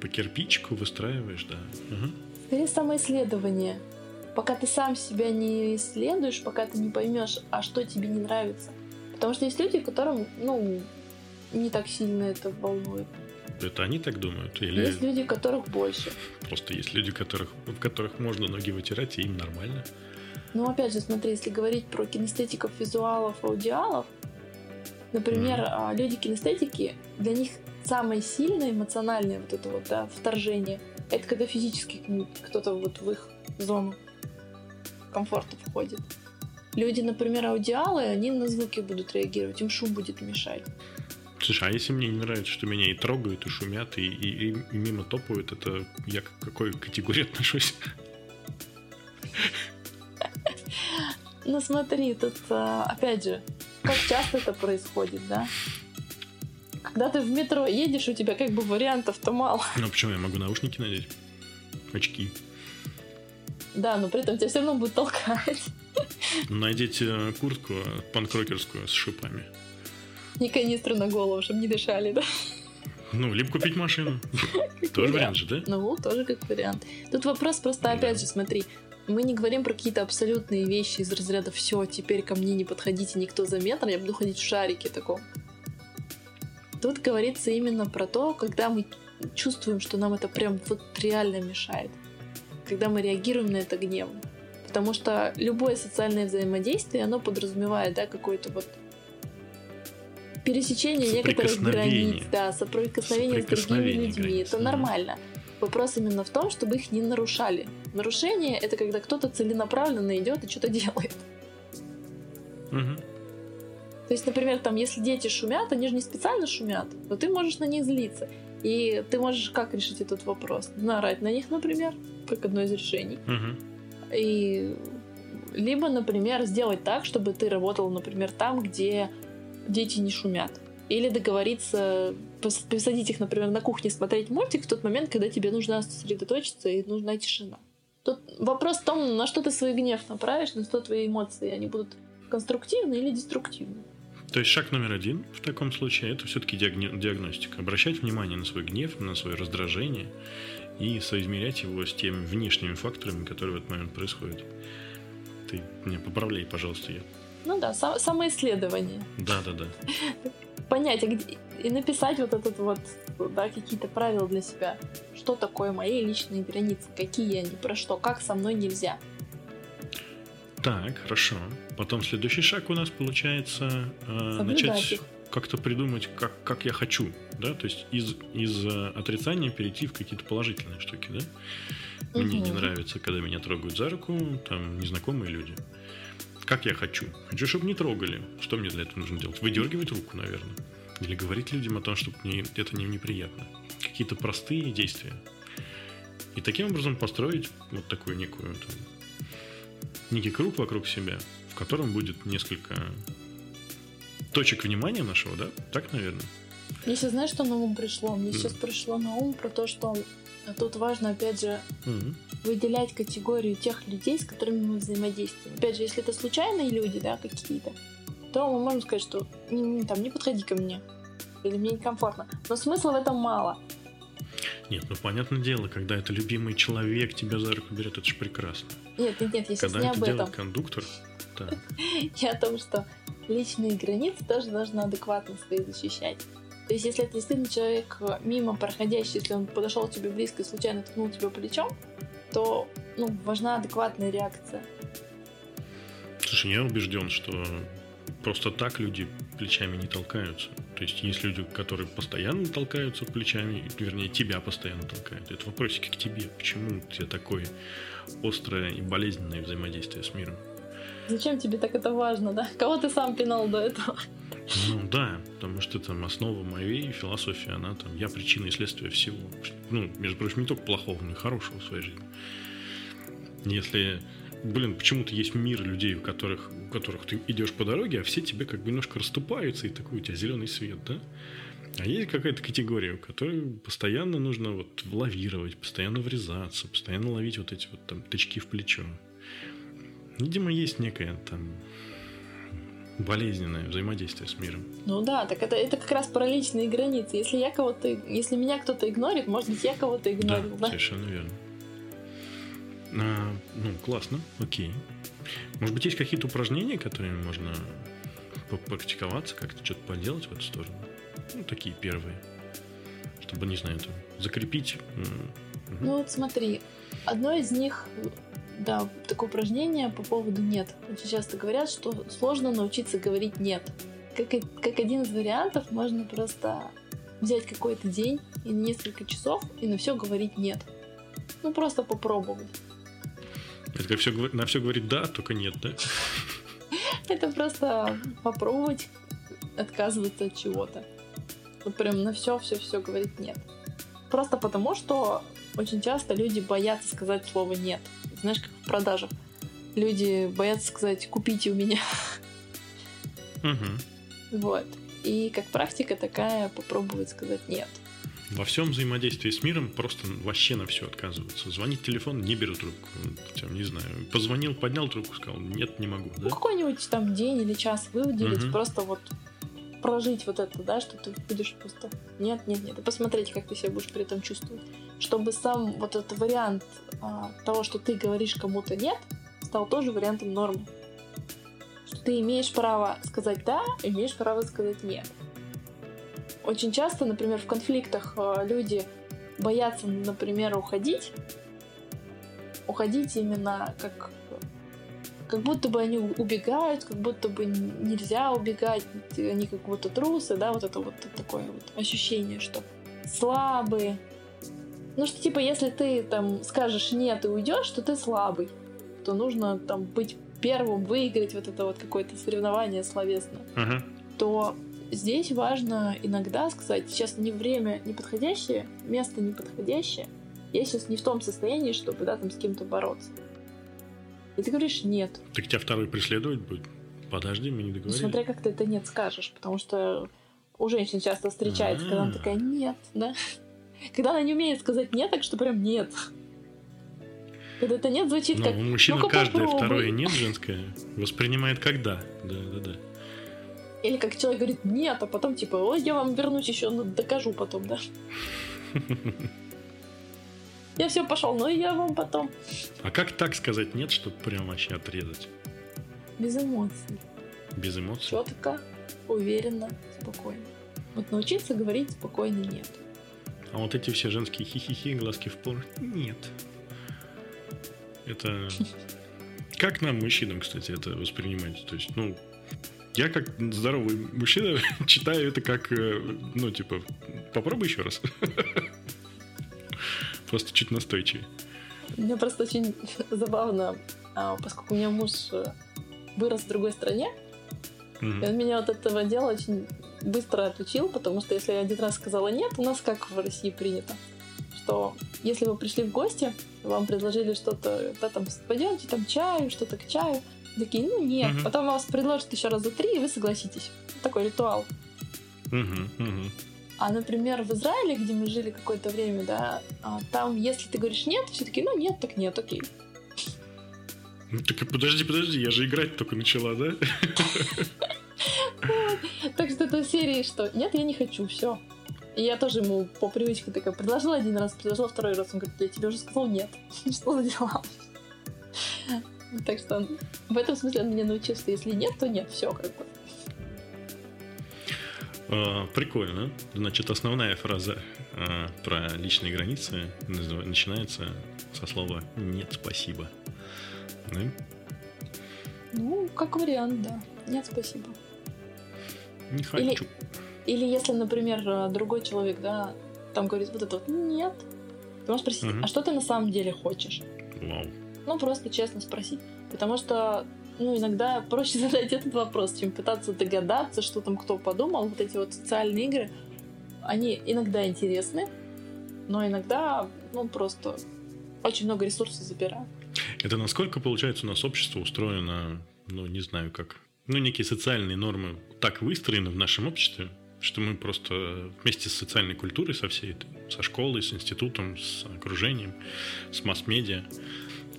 по кирпичику выстраиваешь, да. Угу. Скорее самоисследование. Пока ты сам себя не исследуешь, пока ты не поймешь, а что тебе не нравится. Потому что есть люди, которым, ну, не так сильно это волнует. Это они так думают? Или... Есть люди, которых больше. Просто есть люди, которых, в которых можно ноги вытирать, и им нормально. Ну, опять же, смотри, если говорить про кинестетиков, визуалов, аудиалов, например, mm люди кинестетики, для них самое сильное эмоциональное вот это вот, да, вторжение, Это когда физически кто-то вот в их зону комфорта входит. Люди, например, аудиалы, они на звуки будут реагировать, им шум будет мешать. Слушай, а если мне не нравится, что меня и трогают, и шумят, и, и, и мимо топают, это я к какой категории отношусь? Ну смотри, тут а, опять же, как часто это происходит, да? Когда ты в метро едешь, у тебя как бы вариантов-то мало. Ну почему я могу наушники надеть? Очки. Да, но при этом тебя все равно будут толкать. Э, куртку панкрокерскую с шипами. И канистру на голову, чтобы не дышали, да? Ну, либо купить машину. Тоже вариант же, да? Ну, тоже как вариант. Тут вопрос просто, опять же, смотри, мы не говорим про какие-то абсолютные вещи из разряда «все, теперь ко мне не подходите никто за метр, я буду ходить в шарике таком». Тут говорится именно про то, когда мы чувствуем, что нам это прям вот реально мешает. Когда мы реагируем на это гневом. Потому что любое социальное взаимодействие, оно подразумевает, да, какой-то вот пересечение некоторых границ, да, соприкосновение с другими людьми. Границ, это да. нормально. Вопрос именно в том, чтобы их не нарушали. Нарушение это когда кто-то целенаправленно идет и что-то делает. Угу. То есть, например, там, если дети шумят, они же не специально шумят, но ты можешь на них злиться. И ты можешь как решить этот вопрос? Наорать на них, например, как одно из решений. Угу. И либо, например, сделать так, чтобы ты работал, например, там, где дети не шумят. Или договориться, посадить их, например, на кухне смотреть мультик в тот момент, когда тебе нужно сосредоточиться и нужна тишина. Тут вопрос в том, на что ты свой гнев направишь, на что твои эмоции, они будут конструктивны или деструктивны. То есть шаг номер один в таком случае это все-таки диагностика. Обращать внимание на свой гнев, на свое раздражение и соизмерять его с теми внешними факторами, которые в этот момент происходят. Ты меня поправляй, пожалуйста, я ну да, сам, самоисследование. Да, да, да. Понять, а где, и написать вот этот вот, да, какие-то правила для себя. Что такое мои личные границы, какие они, про что, как со мной нельзя. Так, хорошо. Потом следующий шаг у нас получается э, начать как-то придумать, как, как я хочу, да, то есть из, из э, отрицания перейти в какие-то положительные штуки, да. Мне угу. не нравится, когда меня трогают за руку там незнакомые люди как я хочу. Хочу, чтобы не трогали. Что мне для этого нужно делать? Выдергивать руку, наверное. Или говорить людям о том, что мне это не неприятно. Какие-то простые действия. И таким образом построить вот такую некую там, некий круг вокруг себя, в котором будет несколько точек внимания нашего, да? Так, наверное. Мне сейчас знаешь, что на ум пришло? Мне mm. сейчас пришло на ум про то, что тут важно, опять же, mm-hmm выделять категорию тех людей, с которыми мы взаимодействуем. Опять же, если это случайные люди, да, какие-то, то мы можем сказать, что там не подходи ко мне, или мне некомфортно. Но смысла в этом мало. Нет, ну понятное дело, когда это любимый человек тебя за руку берет, это же прекрасно. Нет, нет, нет, я сейчас когда не это об этом. делает кондуктор, да. Я о том, что личные границы тоже должны адекватно свои защищать. То есть, если это действительно человек мимо проходящий, если он подошел к тебе близко и случайно ткнул тебя плечом, то ну, важна адекватная реакция. Слушай, я убежден, что просто так люди плечами не толкаются. То есть есть люди, которые постоянно толкаются плечами, вернее, тебя постоянно толкают. Это вопросики к тебе. Почему у тебя такое острое и болезненное взаимодействие с миром? Зачем тебе так это важно, да? Кого ты сам пинал до этого? Ну да, потому что там основа моей философии, она там, я причина и следствие всего. Ну, между прочим, не только плохого, но и хорошего в своей жизни. Если, блин, почему-то есть мир людей, у которых, у которых ты идешь по дороге, а все тебе как бы немножко расступаются, и такой у тебя зеленый свет, да? А есть какая-то категория, в которой постоянно нужно вот лавировать, постоянно врезаться, постоянно ловить вот эти вот там тычки в плечо. Видимо, есть некая там болезненное взаимодействие с миром. Ну да, так это, это как раз про личные границы. Если я кого-то, если меня кто-то игнорит, может быть, я кого-то игнорил, да? да? совершенно верно. А, ну, классно, окей. Может быть, есть какие-то упражнения, которыми можно попрактиковаться, как-то что-то поделать в эту сторону? Ну, такие первые. Чтобы, не знаю, там, закрепить. Ну, вот смотри, одно из них да, такое упражнение по поводу «нет». Очень часто говорят, что сложно научиться говорить «нет». Как, как один из вариантов можно просто взять какой-то день и несколько часов и на все говорить «нет». Ну, просто попробовать. Это как все, на все говорит да, только нет, да? Это просто попробовать отказываться от чего-то. Вот прям на все, все, все говорить нет. Просто потому, что очень часто люди боятся сказать слово нет. Знаешь, как в продажах. Люди боятся сказать купите у меня. Угу. Вот. И как практика такая попробовать сказать нет. Во всем взаимодействии с миром просто вообще на все отказываются. Звонить телефон, не беру трубку. Там, не знаю, позвонил, поднял трубку, сказал, нет, не могу. Да? Ну, какой-нибудь там день или час выделить, угу. просто вот прожить вот это, да, что ты будешь просто нет, нет, нет, и посмотреть, как ты себя будешь при этом чувствовать. Чтобы сам вот этот вариант а, того, что ты говоришь кому-то нет, стал тоже вариантом нормы. Что ты имеешь право сказать да, имеешь право сказать нет. Очень часто, например, в конфликтах а, люди боятся, например, уходить. Уходить именно как как будто бы они убегают, как будто бы нельзя убегать, они как будто трусы, да, вот это вот такое вот ощущение, что слабые. Ну что типа, если ты там скажешь нет и уйдешь, то ты слабый, то нужно там быть первым, выиграть вот это вот какое-то соревнование словесное, uh-huh. то здесь важно иногда сказать, сейчас не время неподходящее, место неподходящее, я сейчас не в том состоянии, чтобы да, там с кем-то бороться. И ты говоришь нет. Так тебя второй преследовать будет? Подожди, мы не договорились. Смотря как ты это нет скажешь, потому что у женщин часто встречается, когда она такая нет, да? Когда она не умеет сказать нет, так что прям нет. Когда это нет звучит Но как... у мужчины каждое второе нет женское воспринимает как да. Да, да, да. Или как человек говорит нет, а потом типа, ой, я вам вернусь еще, ну, докажу потом, да? Я все пошел, но я вам потом. А как так сказать нет, чтобы прям вообще отрезать? Без эмоций. Без эмоций? Четко, уверенно, спокойно. Вот научиться говорить спокойно нет. А вот эти все женские хихихи, глазки в пол, нет. Это... Как нам, мужчинам, кстати, это воспринимать? То есть, ну, я как здоровый мужчина читаю это как, э, ну, типа, попробуй еще раз. Просто чуть настойчивее. Мне просто очень забавно, а, поскольку у меня муж э, вырос в другой стране, mm-hmm. и он меня от этого дела очень быстро отучил, потому что если я один раз сказала нет, у нас как в России принято, что если вы пришли в гости, вам предложили что-то, да, там, пойдемте там чаю, что-то к чаю, такие, ну нет, mm-hmm. потом вас предложат еще раз за три, и вы согласитесь. Такой ритуал. Mm-hmm. Mm-hmm. А, например, в Израиле, где мы жили какое-то время, да, а, там, если ты говоришь нет, все таки ну нет, так нет, окей. Ну так подожди, подожди, я же играть только начала, да? Так что это серии, что нет, я не хочу, все. И я тоже ему по привычке такая предложила один раз, предложила второй раз. Он говорит, я тебе уже сказал нет. Что за дела? Так что в этом смысле он меня научил, что если нет, то нет, все как бы. А, прикольно. Значит, основная фраза а, про личные границы начинается со слова «нет, спасибо». Да? Ну, как вариант, да. Нет, спасибо. Не хочу. Или, или если, например, другой человек, да, там говорит вот это вот «нет», ты можешь спросить, угу. а что ты на самом деле хочешь? Вау. Ну, просто честно спросить. Потому что ну, иногда проще задать этот вопрос, чем пытаться догадаться, что там кто подумал. Вот эти вот социальные игры, они иногда интересны, но иногда, ну, просто очень много ресурсов забирают. Это насколько, получается, у нас общество устроено, ну, не знаю как, ну, некие социальные нормы так выстроены в нашем обществе, что мы просто вместе с социальной культурой, со всей этой, со школой, с институтом, с окружением, с масс-медиа,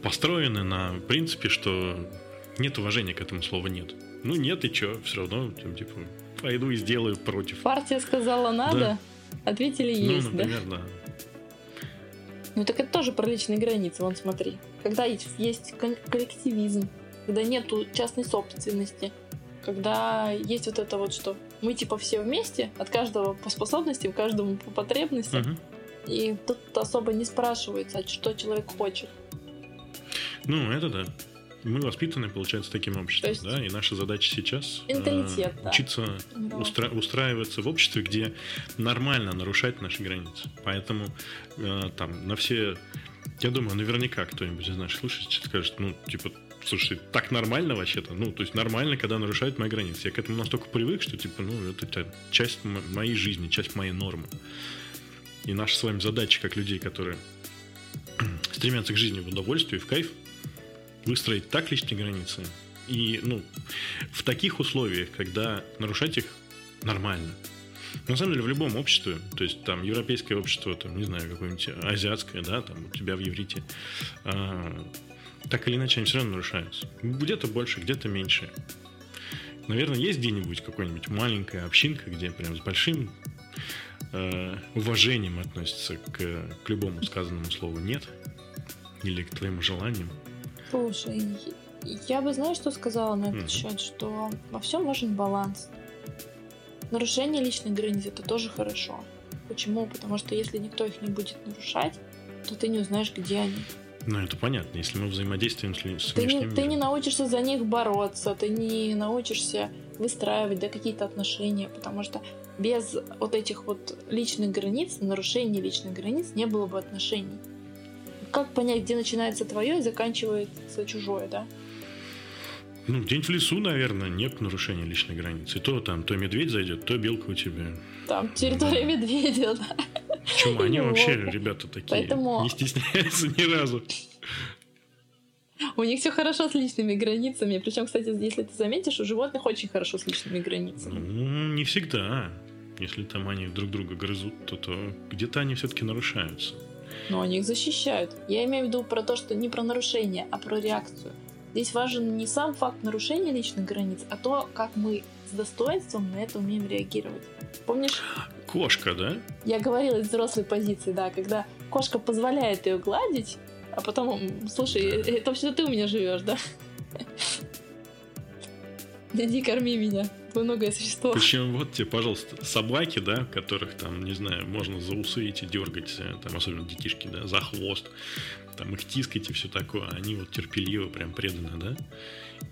построены на принципе, что нет уважения к этому слову нет. Ну нет, и чё, все равно, там, типа, пойду и сделаю против. Партия сказала надо, да. ответили ну, есть, ну, например, да? да. Ну так это тоже про личные границы, вон смотри. Когда есть, есть коллективизм, когда нету частной собственности, когда есть вот это вот, что мы типа все вместе, от каждого по способностям, каждому по потребностям, угу. и тут особо не спрашивается, что человек хочет. Ну, это да мы воспитаны, получается, таким обществом, есть... да, и наша задача сейчас э, да. учиться устра... устраиваться в обществе, где нормально нарушать наши границы. Поэтому э, там на все Я думаю, наверняка кто-нибудь из наших слушателей скажет, ну, типа, слушай, так нормально вообще-то? Ну, то есть нормально, когда нарушают мои границы. Я к этому настолько привык, что, типа, ну, это часть моей жизни, часть моей нормы. И наша с вами задача, как людей, которые стремятся к жизни в удовольствии, в кайф, выстроить так личные границы. И, ну, в таких условиях, когда нарушать их нормально. На самом деле, в любом обществе, то есть там европейское общество, там, не знаю, какое-нибудь азиатское, да, там у тебя в Еврите, а, так или иначе они все равно нарушаются. Где-то больше, где-то меньше. Наверное, есть где-нибудь какой-нибудь маленькая общинка, где прям с большим э, уважением относятся к, к любому сказанному слову «нет» или к твоим желаниям. Слушай, я бы, знаешь, что сказала на этот mm-hmm. счет, что во всем важен баланс. Нарушение личных границ это тоже хорошо. Почему? Потому что если никто их не будет нарушать, то ты не узнаешь, где они. Ну, это понятно, если мы взаимодействуем с, с ты внешним не, Ты не научишься за них бороться, ты не научишься выстраивать да, какие-то отношения, потому что без вот этих вот личных границ, нарушений личных границ не было бы отношений. Как понять, где начинается твое и заканчивается чужое, да? Ну, день в лесу, наверное, нет нарушения личной границы. То там, то медведь зайдет, то белка у тебя. Там территория медведя, да. Почему? Они вообще, ребята, такие. Поэтому... Не стесняются ни разу. У них все хорошо с личными границами. Причем, кстати, если ты заметишь, у животных очень хорошо с личными границами. Ну, не всегда. Если там они друг друга грызут, то, то где-то они все-таки нарушаются. Но они их защищают. Я имею в виду про то, что не про нарушение, а про реакцию. Здесь важен не сам факт нарушения личных границ, а то, как мы с достоинством на это умеем реагировать. Помнишь? Кошка, да? Я говорила из взрослой позиции, да, когда кошка позволяет ее гладить, а потом, слушай, это вообще ты у меня живешь, да? Иди корми меня, двуногое существо. Причем вот тебе, пожалуйста, собаки, да, которых там, не знаю, можно за усы эти дергать, э, там, особенно детишки, да, за хвост, там их тискать и все такое, они вот терпеливо, прям преданно, да.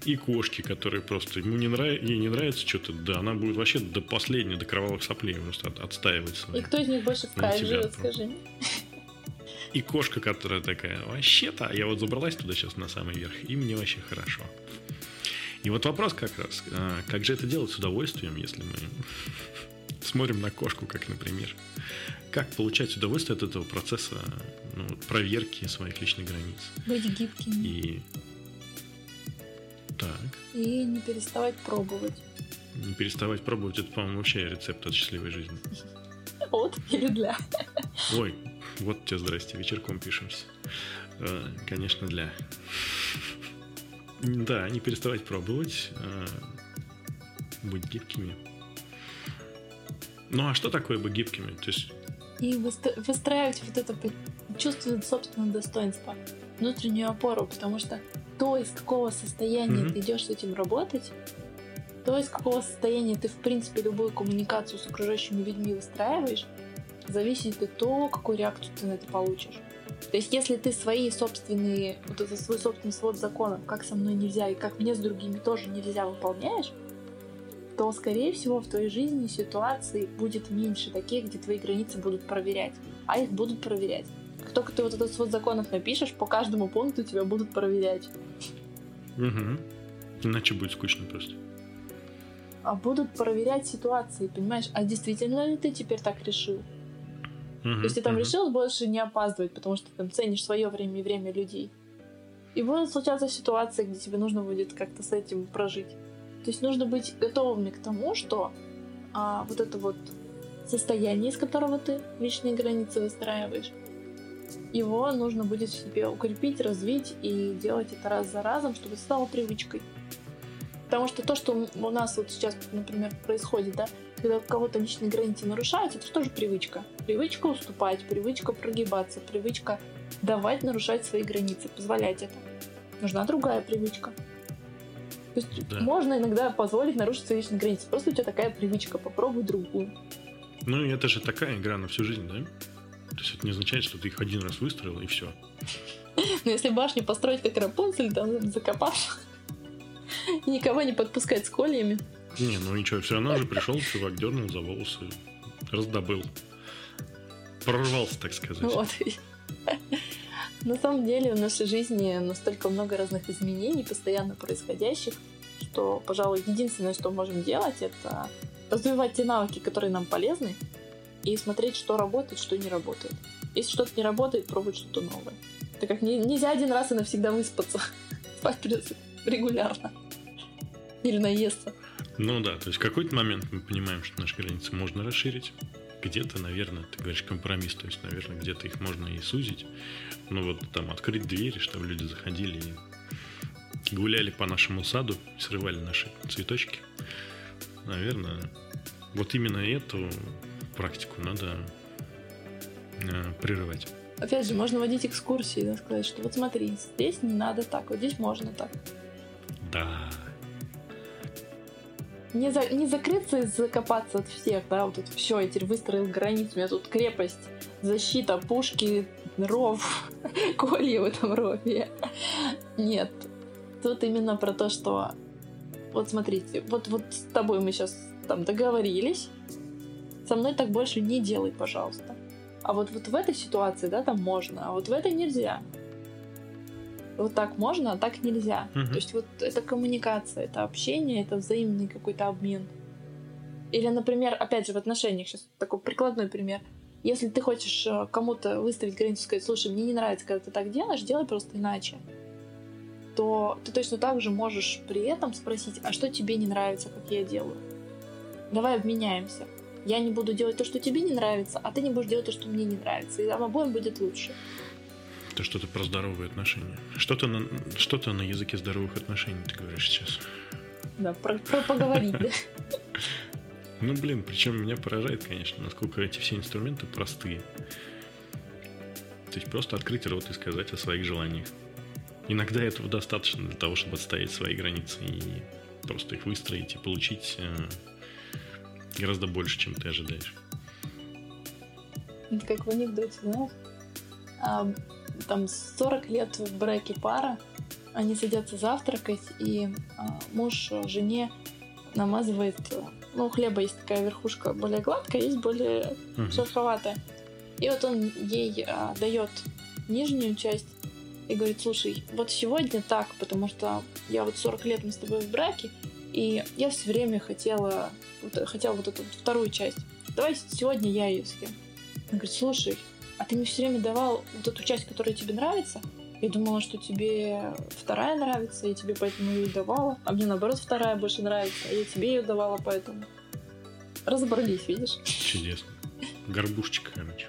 И кошки, которые просто ему не нравится, ей не нравится что-то, да, она будет вообще до последней, до кровавых соплей просто от, отстаивать. Свои, и кто из них больше в кайф живет, скажи И кошка, которая такая, вообще-то, я вот забралась туда сейчас на самый верх, и мне вообще хорошо. И вот вопрос как раз, а, как же это делать с удовольствием, если мы смотрим на кошку, как, например, как получать удовольствие от этого процесса ну, проверки своих личных границ. Быть гибким. И так. И не переставать пробовать. Не переставать пробовать, это, по-моему, вообще рецепт от счастливой жизни. От или для? Ой, вот тебе здрасте, вечерком пишемся. Э, конечно, для. Да, не переставать пробовать, э, быть гибкими. Ну а что такое быть гибкими? То есть... И выстраивать вот это чувство собственного достоинства, внутреннюю опору, потому что то, из какого состояния mm-hmm. ты идешь с этим работать, то, из какого состояния ты, в принципе, любую коммуникацию с окружающими людьми выстраиваешь, зависит от того, какую реакцию ты на это получишь. То есть, если ты свои собственные, вот это свой собственный свод законов, как со мной нельзя и как мне с другими тоже нельзя выполняешь, то, скорее всего, в твоей жизни ситуации будет меньше таких, где твои границы будут проверять. А их будут проверять. Как только ты вот этот свод законов напишешь, по каждому пункту тебя будут проверять. Угу. Иначе будет скучно просто. А будут проверять ситуации, понимаешь? А действительно ли ты теперь так решил? Угу, То есть ты там угу. решил больше не опаздывать, потому что ты там ценишь свое время и время людей. И будут случаться ситуации, где тебе нужно будет как-то с этим прожить. То есть нужно быть готовыми к тому, что а, вот это вот состояние, из которого ты личные границы выстраиваешь, его нужно будет в себе укрепить, развить и делать это раз за разом, чтобы это стало привычкой. Потому что то, что у нас вот сейчас, например, происходит, да, когда у кого-то личные границы нарушаются, это же тоже привычка. Привычка уступать, привычка прогибаться, привычка давать нарушать свои границы, позволять это. Нужна другая привычка. То есть да. можно иногда позволить нарушить свои личные границы. Просто у тебя такая привычка, попробуй другую. Ну, это же такая игра на всю жизнь, да? То есть это не означает, что ты их один раз выстроил и все. Ну, если башню построить как Рапунцель, там закопав, и никого не подпускать с кольями. Не, ну ничего, все равно же пришел чувак, дернул за волосы, раздобыл. Прорвался, так сказать. Вот. На самом деле в нашей жизни настолько много разных изменений, постоянно происходящих, что, пожалуй, единственное, что можем делать, это развивать те навыки, которые нам полезны, и смотреть, что работает, что не работает. Если что-то не работает, пробовать что-то новое. Так как не, нельзя один раз и навсегда выспаться. Спать придется регулярно. Или наесться. Ну да, то есть в какой-то момент мы понимаем, что наши границы можно расширить. Где-то, наверное, ты говоришь компромисс, то есть, наверное, где-то их можно и сузить. Ну вот там открыть двери, чтобы люди заходили и гуляли по нашему саду, срывали наши цветочки. Наверное, вот именно эту практику надо э, прерывать. Опять же, можно водить экскурсии, да, сказать, что вот смотри, здесь не надо так, вот здесь можно так. Да. Не, за, не закрыться и закопаться от всех, да, вот это все, я теперь выстроил границу, у меня тут крепость, защита, пушки, ров, колья в этом рове. Нет, тут именно про то, что вот смотрите, вот, вот с тобой мы сейчас там договорились, со мной так больше не делай, пожалуйста. А вот, вот в этой ситуации, да, там можно, а вот в этой нельзя. Вот так можно, а так нельзя. Мгм. То есть вот это коммуникация, это общение, это взаимный какой-то обмен. Или, например, опять же, в отношениях, сейчас такой прикладной пример. Если ты хочешь э, кому-то выставить границу, сказать, слушай, мне не нравится, когда ты так делаешь, делай просто иначе, то ты точно так же можешь при этом спросить, а что тебе не нравится, как я делаю? Давай обменяемся. Я не буду делать то, что тебе не нравится, а ты не будешь делать то, что мне не нравится. И нам обоим будет лучше. Это что-то про здоровые отношения. Что-то на, что-то на языке здоровых отношений ты говоришь сейчас. Да, про, про поговорить, да. Ну, блин, причем меня поражает, конечно, насколько эти все инструменты простые. То есть просто открыть рот и сказать о своих желаниях. Иногда этого достаточно для того, чтобы отстоять свои границы и просто их выстроить и получить э, гораздо больше, чем ты ожидаешь. Это как в анекдоте, знаешь? А, там 40 лет в браке пара, они садятся завтракать, и а, муж жене намазывает... Ну, у хлеба есть такая верхушка более гладкая, есть более Мгм. шероховатая. И вот он ей а, дает нижнюю часть и говорит, слушай, вот сегодня так, потому что я вот 40 лет мы с тобой в браке, и я все время хотела, вот, хотела вот эту вот вторую часть. Давай сегодня я ее съем. Она говорит, слушай, а ты мне все время давал вот эту часть, которая тебе нравится? Я думала, что тебе вторая нравится, и тебе поэтому ее давала. А мне наоборот вторая больше нравится, а я тебе ее давала поэтому. Разобрались, видишь? Чудесно. Горбушечка, короче.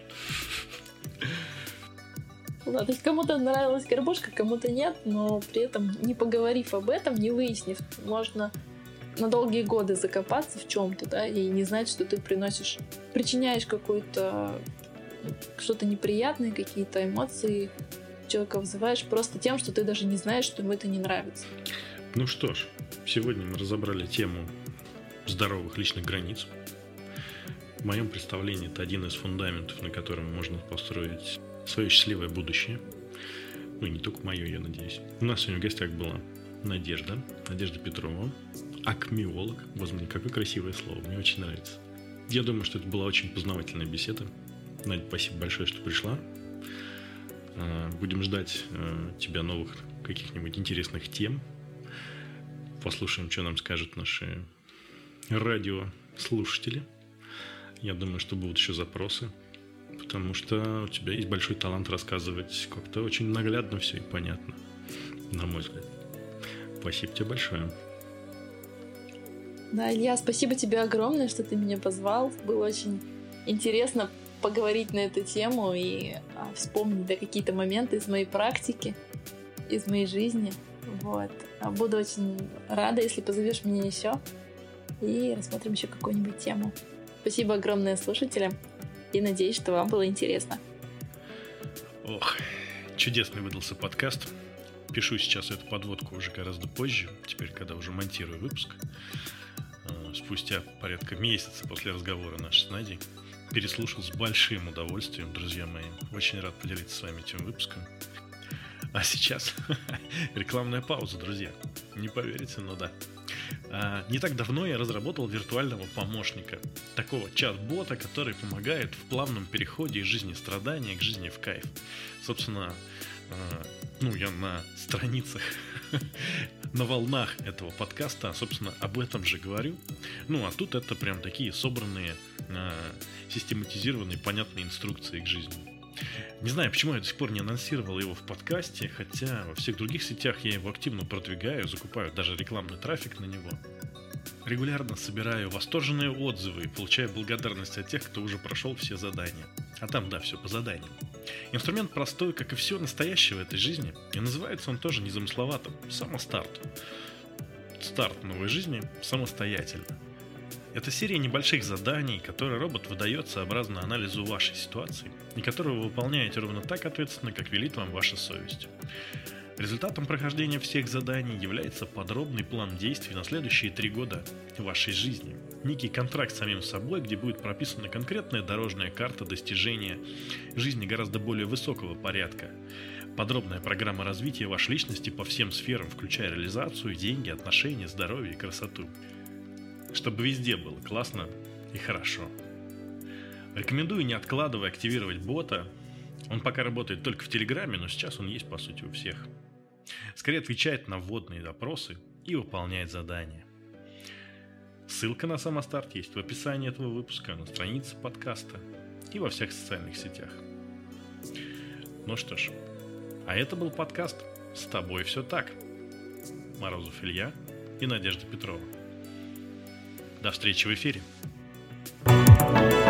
Да, то есть кому-то нравилась горбушка, кому-то нет, но при этом не поговорив об этом, не выяснив, можно на долгие годы закопаться в чем-то, да, и не знать, что ты приносишь, причиняешь какое-то что-то неприятное, какие-то эмоции человека вызываешь просто тем, что ты даже не знаешь, что ему это не нравится. Ну что ж, сегодня мы разобрали тему здоровых личных границ. В моем представлении это один из фундаментов, на котором можно построить свое счастливое будущее. Ну, и не только мое, я надеюсь. У нас сегодня в гостях была Надежда, Надежда Петрова, акмиолог. Возможно, какое красивое слово, мне очень нравится. Я думаю, что это была очень познавательная беседа. Надя, спасибо большое, что пришла. А, Будем ждать э, тебя новых каких-нибудь интересных тем. Послушаем, что нам скажут наши радиослушатели. Я думаю, что будут еще запросы, потому что у тебя есть большой талант рассказывать как-то очень наглядно все и понятно, на мой взгляд. Спасибо тебе большое. Да, Илья, спасибо тебе огромное, что ты меня позвал. Было очень интересно поговорить на эту тему и а, вспомнить да, какие-то моменты из моей практики, из моей жизни. Вот. А Буду очень рада, если позовешь меня еще и рассмотрим еще какую-нибудь тему. Спасибо огромное слушателям и надеюсь, что вам было интересно. Ох, чудесный выдался подкаст. Пишу сейчас эту подводку уже гораздо позже, теперь, когда уже монтирую выпуск. Спустя порядка месяца после разговора наш с Надей. Переслушал с большим удовольствием, друзья мои. Очень рад поделиться с вами этим выпуском. А сейчас рекламная пауза, друзья. Не поверите, но да. А, Не так давно я разработал виртуального помощника, такого чат-бота, который помогает в плавном переходе из жизни страдания к жизни в кайф. Собственно, а, ну, я на страницах, на волнах этого подкаста, собственно, об этом же говорю. Ну, а тут это прям такие собранные, а, систематизированные, понятные инструкции к жизни. Не знаю, почему я до сих пор не анонсировал его в подкасте, хотя во всех других сетях я его активно продвигаю, закупаю даже рекламный трафик на него. Регулярно собираю восторженные отзывы и получаю благодарность от тех, кто уже прошел все задания. А там, да, все по заданиям. Инструмент простой, как и все настоящее в этой жизни, и называется он тоже незамысловато – самостарт. Старт новой жизни самостоятельно. Это серия небольших заданий, которые робот выдает сообразно анализу вашей ситуации, и которые вы выполняете ровно так ответственно, как велит вам ваша совесть. Результатом прохождения всех заданий является подробный план действий на следующие три года вашей жизни. Некий контракт с самим собой, где будет прописана конкретная дорожная карта достижения жизни гораздо более высокого порядка. Подробная программа развития вашей личности по всем сферам, включая реализацию, деньги, отношения, здоровье и красоту. Чтобы везде было классно и хорошо. Рекомендую, не откладывая, активировать бота. Он пока работает только в Телеграме, но сейчас он есть, по сути, у всех скорее отвечает на вводные вопросы и выполняет задания. Ссылка на самостарт есть в описании этого выпуска, на странице подкаста и во всех социальных сетях. Ну что ж, а это был подкаст «С тобой все так». Морозов Илья и Надежда Петрова. До встречи в эфире. thank you